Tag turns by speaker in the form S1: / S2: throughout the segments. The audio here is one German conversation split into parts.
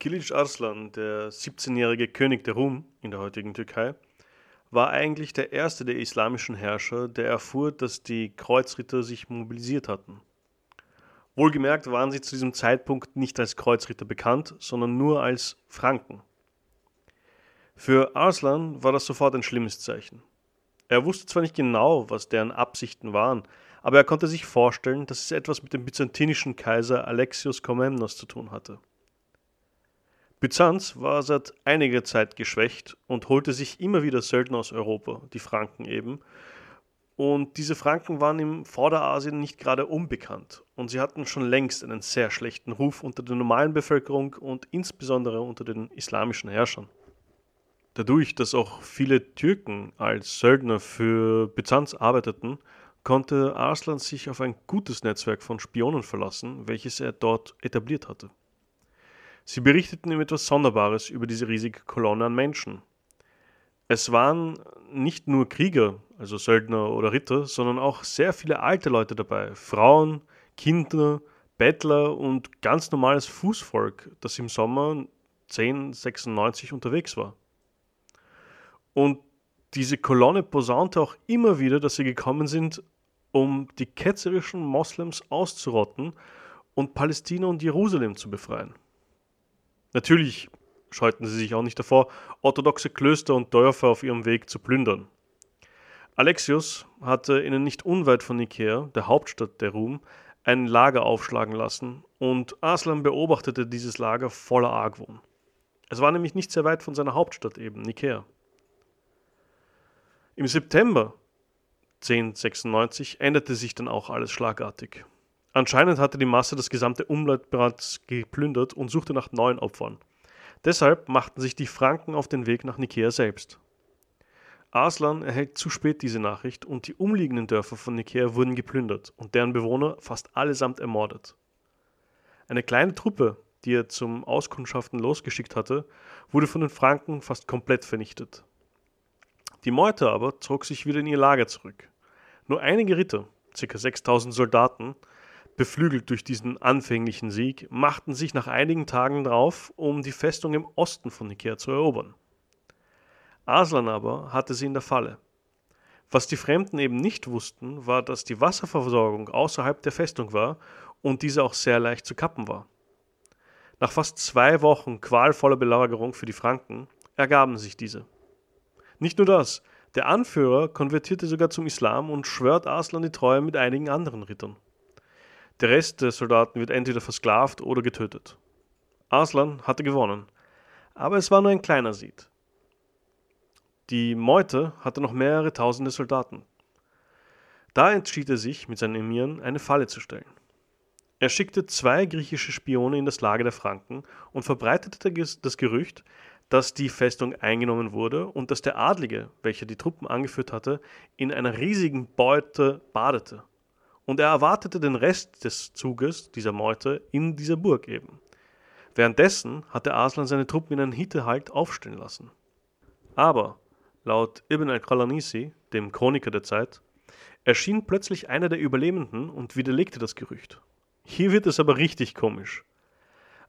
S1: Kilic Arslan, der 17-jährige König der Rum in der heutigen Türkei, war eigentlich der erste der islamischen Herrscher, der erfuhr, dass die Kreuzritter sich mobilisiert hatten. Wohlgemerkt waren sie zu diesem Zeitpunkt nicht als Kreuzritter bekannt, sondern nur als Franken. Für Arslan war das sofort ein schlimmes Zeichen. Er wusste zwar nicht genau, was deren Absichten waren, aber er konnte sich vorstellen, dass es etwas mit dem byzantinischen Kaiser Alexios Komnenos zu tun hatte. Byzanz war seit einiger Zeit geschwächt und holte sich immer wieder Söldner aus Europa, die Franken eben. Und diese Franken waren im Vorderasien nicht gerade unbekannt und sie hatten schon längst einen sehr schlechten Ruf unter der normalen Bevölkerung und insbesondere unter den islamischen Herrschern. Dadurch, dass auch viele Türken als Söldner für Byzanz arbeiteten, konnte Arslan sich auf ein gutes Netzwerk von Spionen verlassen, welches er dort etabliert hatte. Sie berichteten ihm etwas Sonderbares über diese riesige Kolonne an Menschen. Es waren nicht nur Krieger, also Söldner oder Ritter, sondern auch sehr viele alte Leute dabei, Frauen, Kinder, Bettler und ganz normales Fußvolk, das im Sommer 1096 unterwegs war. Und diese Kolonne posaunte auch immer wieder, dass sie gekommen sind, um die ketzerischen Moslems auszurotten und Palästina und Jerusalem zu befreien. Natürlich scheuten sie sich auch nicht davor, orthodoxe Klöster und Dörfer auf ihrem Weg zu plündern. Alexius hatte ihnen nicht unweit von Nikäa, der Hauptstadt der Rum, ein Lager aufschlagen lassen und Aslan beobachtete dieses Lager voller Argwohn. Es war nämlich nicht sehr weit von seiner Hauptstadt eben, Nikäa. Im September 1096 änderte sich dann auch alles schlagartig. Anscheinend hatte die Masse das gesamte Umland bereits geplündert und suchte nach neuen Opfern. Deshalb machten sich die Franken auf den Weg nach Nikäa selbst. Arslan erhält zu spät diese Nachricht und die umliegenden Dörfer von Nikäa wurden geplündert und deren Bewohner fast allesamt ermordet. Eine kleine Truppe, die er zum Auskundschaften losgeschickt hatte, wurde von den Franken fast komplett vernichtet. Die Meute aber zog sich wieder in ihr Lager zurück. Nur einige Ritter, ca. 6000 Soldaten, beflügelt durch diesen anfänglichen Sieg, machten sich nach einigen Tagen drauf, um die Festung im Osten von Nikea zu erobern. Aslan aber hatte sie in der Falle. Was die Fremden eben nicht wussten, war, dass die Wasserversorgung außerhalb der Festung war und diese auch sehr leicht zu kappen war. Nach fast zwei Wochen qualvoller Belagerung für die Franken ergaben sich diese. Nicht nur das, der Anführer konvertierte sogar zum Islam und schwört Aslan die Treue mit einigen anderen Rittern. Der Rest der Soldaten wird entweder versklavt oder getötet. Arslan hatte gewonnen, aber es war nur ein kleiner Sieg. Die Meute hatte noch mehrere tausende Soldaten. Da entschied er sich, mit seinen Emiren eine Falle zu stellen. Er schickte zwei griechische Spione in das Lager der Franken und verbreitete das Gerücht, dass die Festung eingenommen wurde und dass der Adlige, welcher die Truppen angeführt hatte, in einer riesigen Beute badete und er erwartete den Rest des Zuges dieser Meute in dieser Burg eben. Währenddessen hatte Aslan seine Truppen in einen Hittehalt aufstellen lassen. Aber, laut Ibn al-Qalanisi, dem Chroniker der Zeit, erschien plötzlich einer der Überlebenden und widerlegte das Gerücht. Hier wird es aber richtig komisch.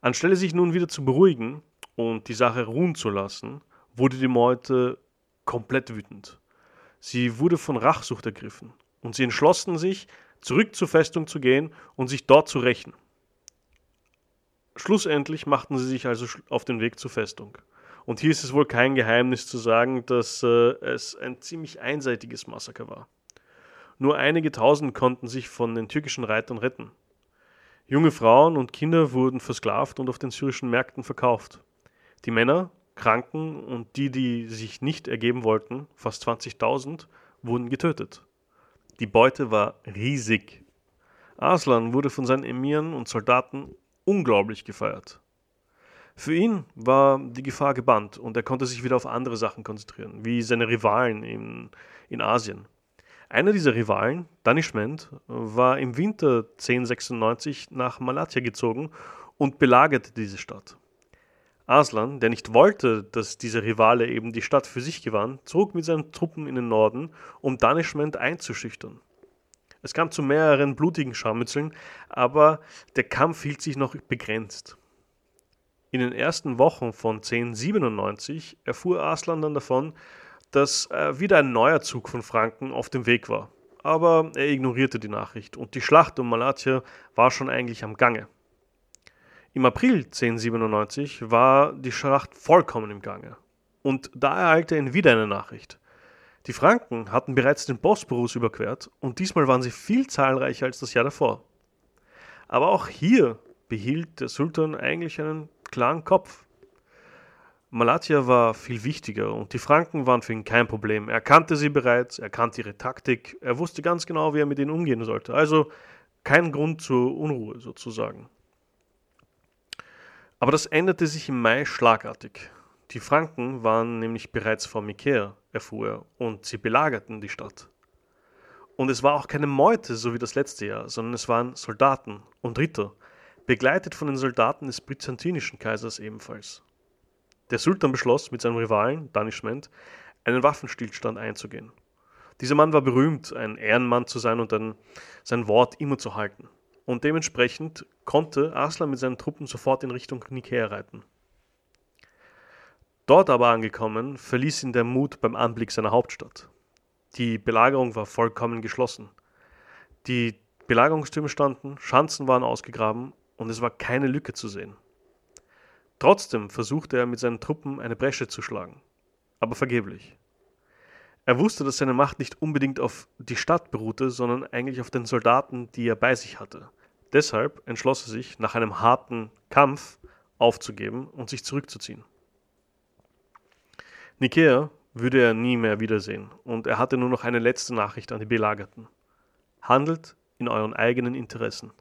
S1: Anstelle sich nun wieder zu beruhigen und die Sache ruhen zu lassen, wurde die Meute komplett wütend. Sie wurde von Rachsucht ergriffen und sie entschlossen sich, zurück zur Festung zu gehen und sich dort zu rächen. Schlussendlich machten sie sich also auf den Weg zur Festung. Und hier ist es wohl kein Geheimnis zu sagen, dass äh, es ein ziemlich einseitiges Massaker war. Nur einige tausend konnten sich von den türkischen Reitern retten. Junge Frauen und Kinder wurden versklavt und auf den syrischen Märkten verkauft. Die Männer, Kranken und die, die sich nicht ergeben wollten, fast 20.000, wurden getötet. Die Beute war riesig. Arslan wurde von seinen Emiren und Soldaten unglaublich gefeiert. Für ihn war die Gefahr gebannt und er konnte sich wieder auf andere Sachen konzentrieren, wie seine Rivalen in, in Asien. Einer dieser Rivalen, Danishment, war im Winter 1096 nach Malatya gezogen und belagerte diese Stadt. Arslan, der nicht wollte, dass dieser Rivale eben die Stadt für sich gewann, zog mit seinen Truppen in den Norden, um Danishment einzuschüchtern. Es kam zu mehreren blutigen Scharmützeln, aber der Kampf hielt sich noch begrenzt. In den ersten Wochen von 1097 erfuhr Arslan dann davon, dass wieder ein neuer Zug von Franken auf dem Weg war. Aber er ignorierte die Nachricht und die Schlacht um Malatya war schon eigentlich am Gange. Im April 1097 war die Schlacht vollkommen im Gange. Und da ereilte ihn wieder eine Nachricht. Die Franken hatten bereits den Bosporus überquert und diesmal waren sie viel zahlreicher als das Jahr davor. Aber auch hier behielt der Sultan eigentlich einen klaren Kopf. Malatya war viel wichtiger und die Franken waren für ihn kein Problem. Er kannte sie bereits, er kannte ihre Taktik, er wusste ganz genau, wie er mit ihnen umgehen sollte. Also kein Grund zur Unruhe sozusagen. Aber das änderte sich im Mai schlagartig. Die Franken waren nämlich bereits vor Mikea, erfuhr er, und sie belagerten die Stadt. Und es war auch keine Meute, so wie das letzte Jahr, sondern es waren Soldaten und Ritter, begleitet von den Soldaten des byzantinischen Kaisers ebenfalls. Der Sultan beschloss, mit seinem Rivalen, Danishment, einen Waffenstillstand einzugehen. Dieser Mann war berühmt, ein Ehrenmann zu sein und ein, sein Wort immer zu halten. Und dementsprechend konnte Arslan mit seinen Truppen sofort in Richtung Nikäa reiten. Dort aber angekommen, verließ ihn der Mut beim Anblick seiner Hauptstadt. Die Belagerung war vollkommen geschlossen. Die Belagerungstürme standen, Schanzen waren ausgegraben und es war keine Lücke zu sehen. Trotzdem versuchte er mit seinen Truppen eine Bresche zu schlagen, aber vergeblich. Er wusste, dass seine Macht nicht unbedingt auf die Stadt beruhte, sondern eigentlich auf den Soldaten, die er bei sich hatte. Deshalb entschloss er sich, nach einem harten Kampf aufzugeben und sich zurückzuziehen. Nikäa würde er nie mehr wiedersehen und er hatte nur noch eine letzte Nachricht an die Belagerten. Handelt in euren eigenen Interessen.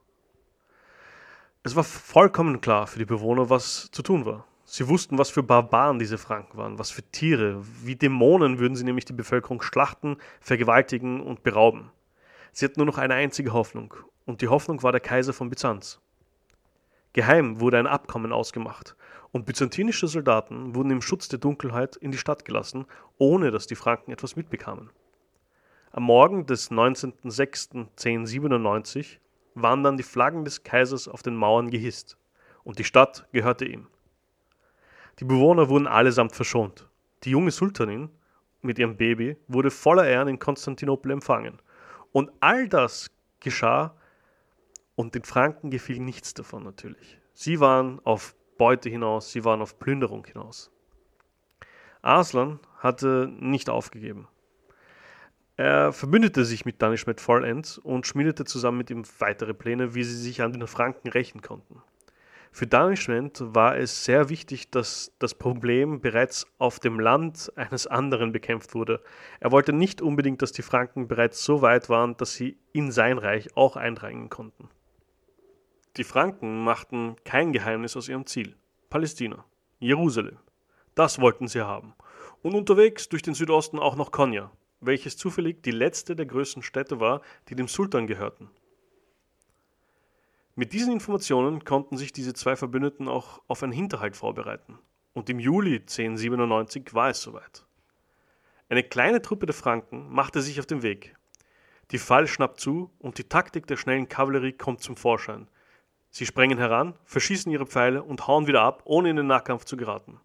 S1: Es war vollkommen klar für die Bewohner, was zu tun war. Sie wussten, was für Barbaren diese Franken waren, was für Tiere. Wie Dämonen würden sie nämlich die Bevölkerung schlachten, vergewaltigen und berauben. Sie hatten nur noch eine einzige Hoffnung, und die Hoffnung war der Kaiser von Byzanz. Geheim wurde ein Abkommen ausgemacht, und byzantinische Soldaten wurden im Schutz der Dunkelheit in die Stadt gelassen, ohne dass die Franken etwas mitbekamen. Am Morgen des 19.06.1097 waren dann die Flaggen des Kaisers auf den Mauern gehisst, und die Stadt gehörte ihm. Die Bewohner wurden allesamt verschont. Die junge Sultanin mit ihrem Baby wurde voller Ehren in Konstantinopel empfangen. Und all das geschah, und den Franken gefiel nichts davon natürlich. Sie waren auf Beute hinaus, sie waren auf Plünderung hinaus. Arslan hatte nicht aufgegeben. Er verbündete sich mit Danishmet vollends und schmiedete zusammen mit ihm weitere Pläne, wie sie sich an den Franken rächen konnten. Für Danishment war es sehr wichtig, dass das Problem bereits auf dem Land eines anderen bekämpft wurde. Er wollte nicht unbedingt, dass die Franken bereits so weit waren, dass sie in sein Reich auch eindringen konnten. Die Franken machten kein Geheimnis aus ihrem Ziel. Palästina, Jerusalem. Das wollten sie haben. Und unterwegs durch den Südosten auch noch Konya, welches zufällig die letzte der größten Städte war, die dem Sultan gehörten. Mit diesen Informationen konnten sich diese zwei Verbündeten auch auf einen Hinterhalt vorbereiten. Und im Juli 1097 war es soweit. Eine kleine Truppe der Franken machte sich auf den Weg. Die Fall schnappt zu und die Taktik der schnellen Kavallerie kommt zum Vorschein. Sie sprengen heran, verschießen ihre Pfeile und hauen wieder ab, ohne in den Nahkampf zu geraten.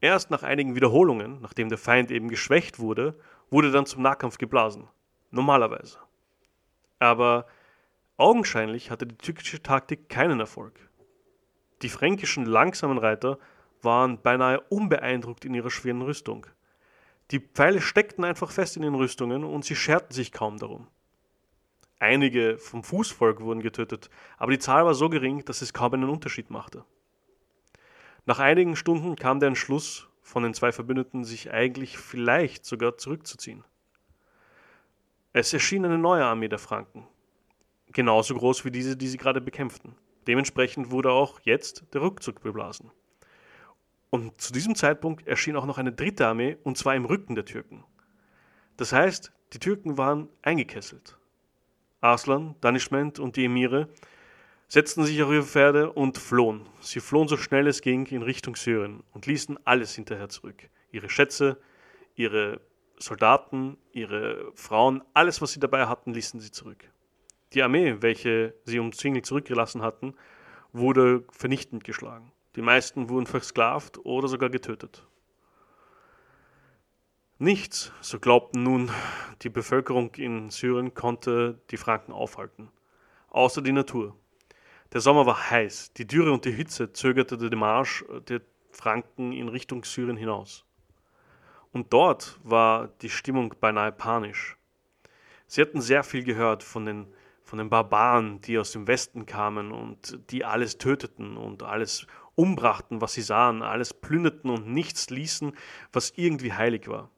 S1: Erst nach einigen Wiederholungen, nachdem der Feind eben geschwächt wurde wurde dann zum Nahkampf geblasen. Normalerweise. Aber augenscheinlich hatte die türkische Taktik keinen Erfolg. Die fränkischen langsamen Reiter waren beinahe unbeeindruckt in ihrer schweren Rüstung. Die Pfeile steckten einfach fest in den Rüstungen und sie scherten sich kaum darum. Einige vom Fußvolk wurden getötet, aber die Zahl war so gering, dass es kaum einen Unterschied machte. Nach einigen Stunden kam der Entschluss von den zwei Verbündeten, sich eigentlich vielleicht sogar zurückzuziehen. Es erschien eine neue Armee der Franken, genauso groß wie diese, die sie gerade bekämpften. Dementsprechend wurde auch jetzt der Rückzug beblasen. Und zu diesem Zeitpunkt erschien auch noch eine dritte Armee, und zwar im Rücken der Türken. Das heißt, die Türken waren eingekesselt. Arslan, Danishment und die Emire setzten sich auf ihre Pferde und flohen. Sie flohen so schnell es ging in Richtung Syrien und ließen alles hinterher zurück. Ihre Schätze, ihre Soldaten, ihre Frauen, alles, was sie dabei hatten, ließen sie zurück. Die Armee, welche sie umzingelt zurückgelassen hatten, wurde vernichtend geschlagen. Die meisten wurden versklavt oder sogar getötet. Nichts, so glaubten nun die Bevölkerung in Syrien, konnte die Franken aufhalten, außer die Natur. Der Sommer war heiß, die Dürre und die Hitze zögerte den Marsch der Franken in Richtung Syrien hinaus. Und dort war die Stimmung beinahe panisch. Sie hatten sehr viel gehört von den, von den Barbaren, die aus dem Westen kamen und die alles töteten und alles umbrachten, was sie sahen, alles plünderten und nichts ließen, was irgendwie heilig war.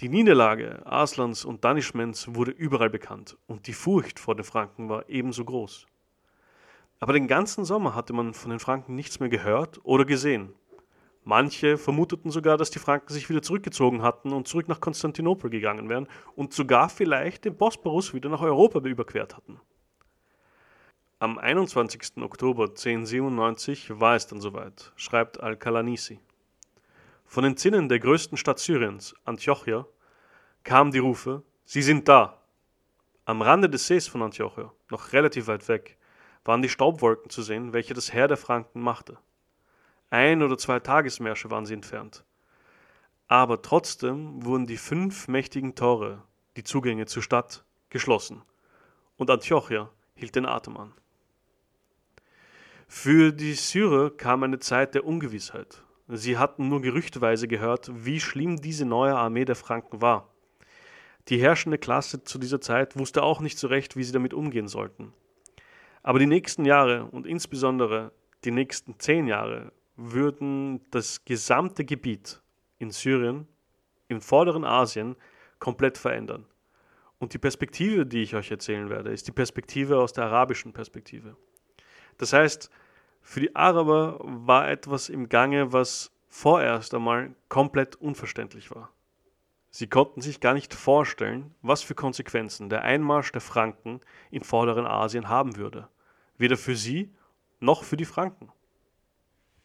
S1: Die Niederlage Aslans und Danishmends wurde überall bekannt und die Furcht vor den Franken war ebenso groß. Aber den ganzen Sommer hatte man von den Franken nichts mehr gehört oder gesehen. Manche vermuteten sogar, dass die Franken sich wieder zurückgezogen hatten und zurück nach Konstantinopel gegangen wären und sogar vielleicht den Bosporus wieder nach Europa überquert hatten. Am 21. Oktober 1097 war es dann soweit, schreibt Al-Kalanisi. Von den Zinnen der größten Stadt Syriens, Antiochia, kamen die Rufe: Sie sind da! Am Rande des Sees von Antiochia, noch relativ weit weg, waren die Staubwolken zu sehen, welche das Heer der Franken machte. Ein oder zwei Tagesmärsche waren sie entfernt. Aber trotzdem wurden die fünf mächtigen Tore, die Zugänge zur Stadt, geschlossen, und Antiochia hielt den Atem an. Für die Syrer kam eine Zeit der Ungewissheit. Sie hatten nur gerüchteweise gehört, wie schlimm diese neue Armee der Franken war. Die herrschende Klasse zu dieser Zeit wusste auch nicht so recht, wie sie damit umgehen sollten. Aber die nächsten Jahre und insbesondere die nächsten zehn Jahre würden das gesamte Gebiet in Syrien, im vorderen Asien, komplett verändern. Und die Perspektive, die ich euch erzählen werde, ist die Perspektive aus der arabischen Perspektive. Das heißt, für die Araber war etwas im Gange, was vorerst einmal komplett unverständlich war. Sie konnten sich gar nicht vorstellen, was für Konsequenzen der Einmarsch der Franken in vorderen Asien haben würde, weder für sie noch für die Franken.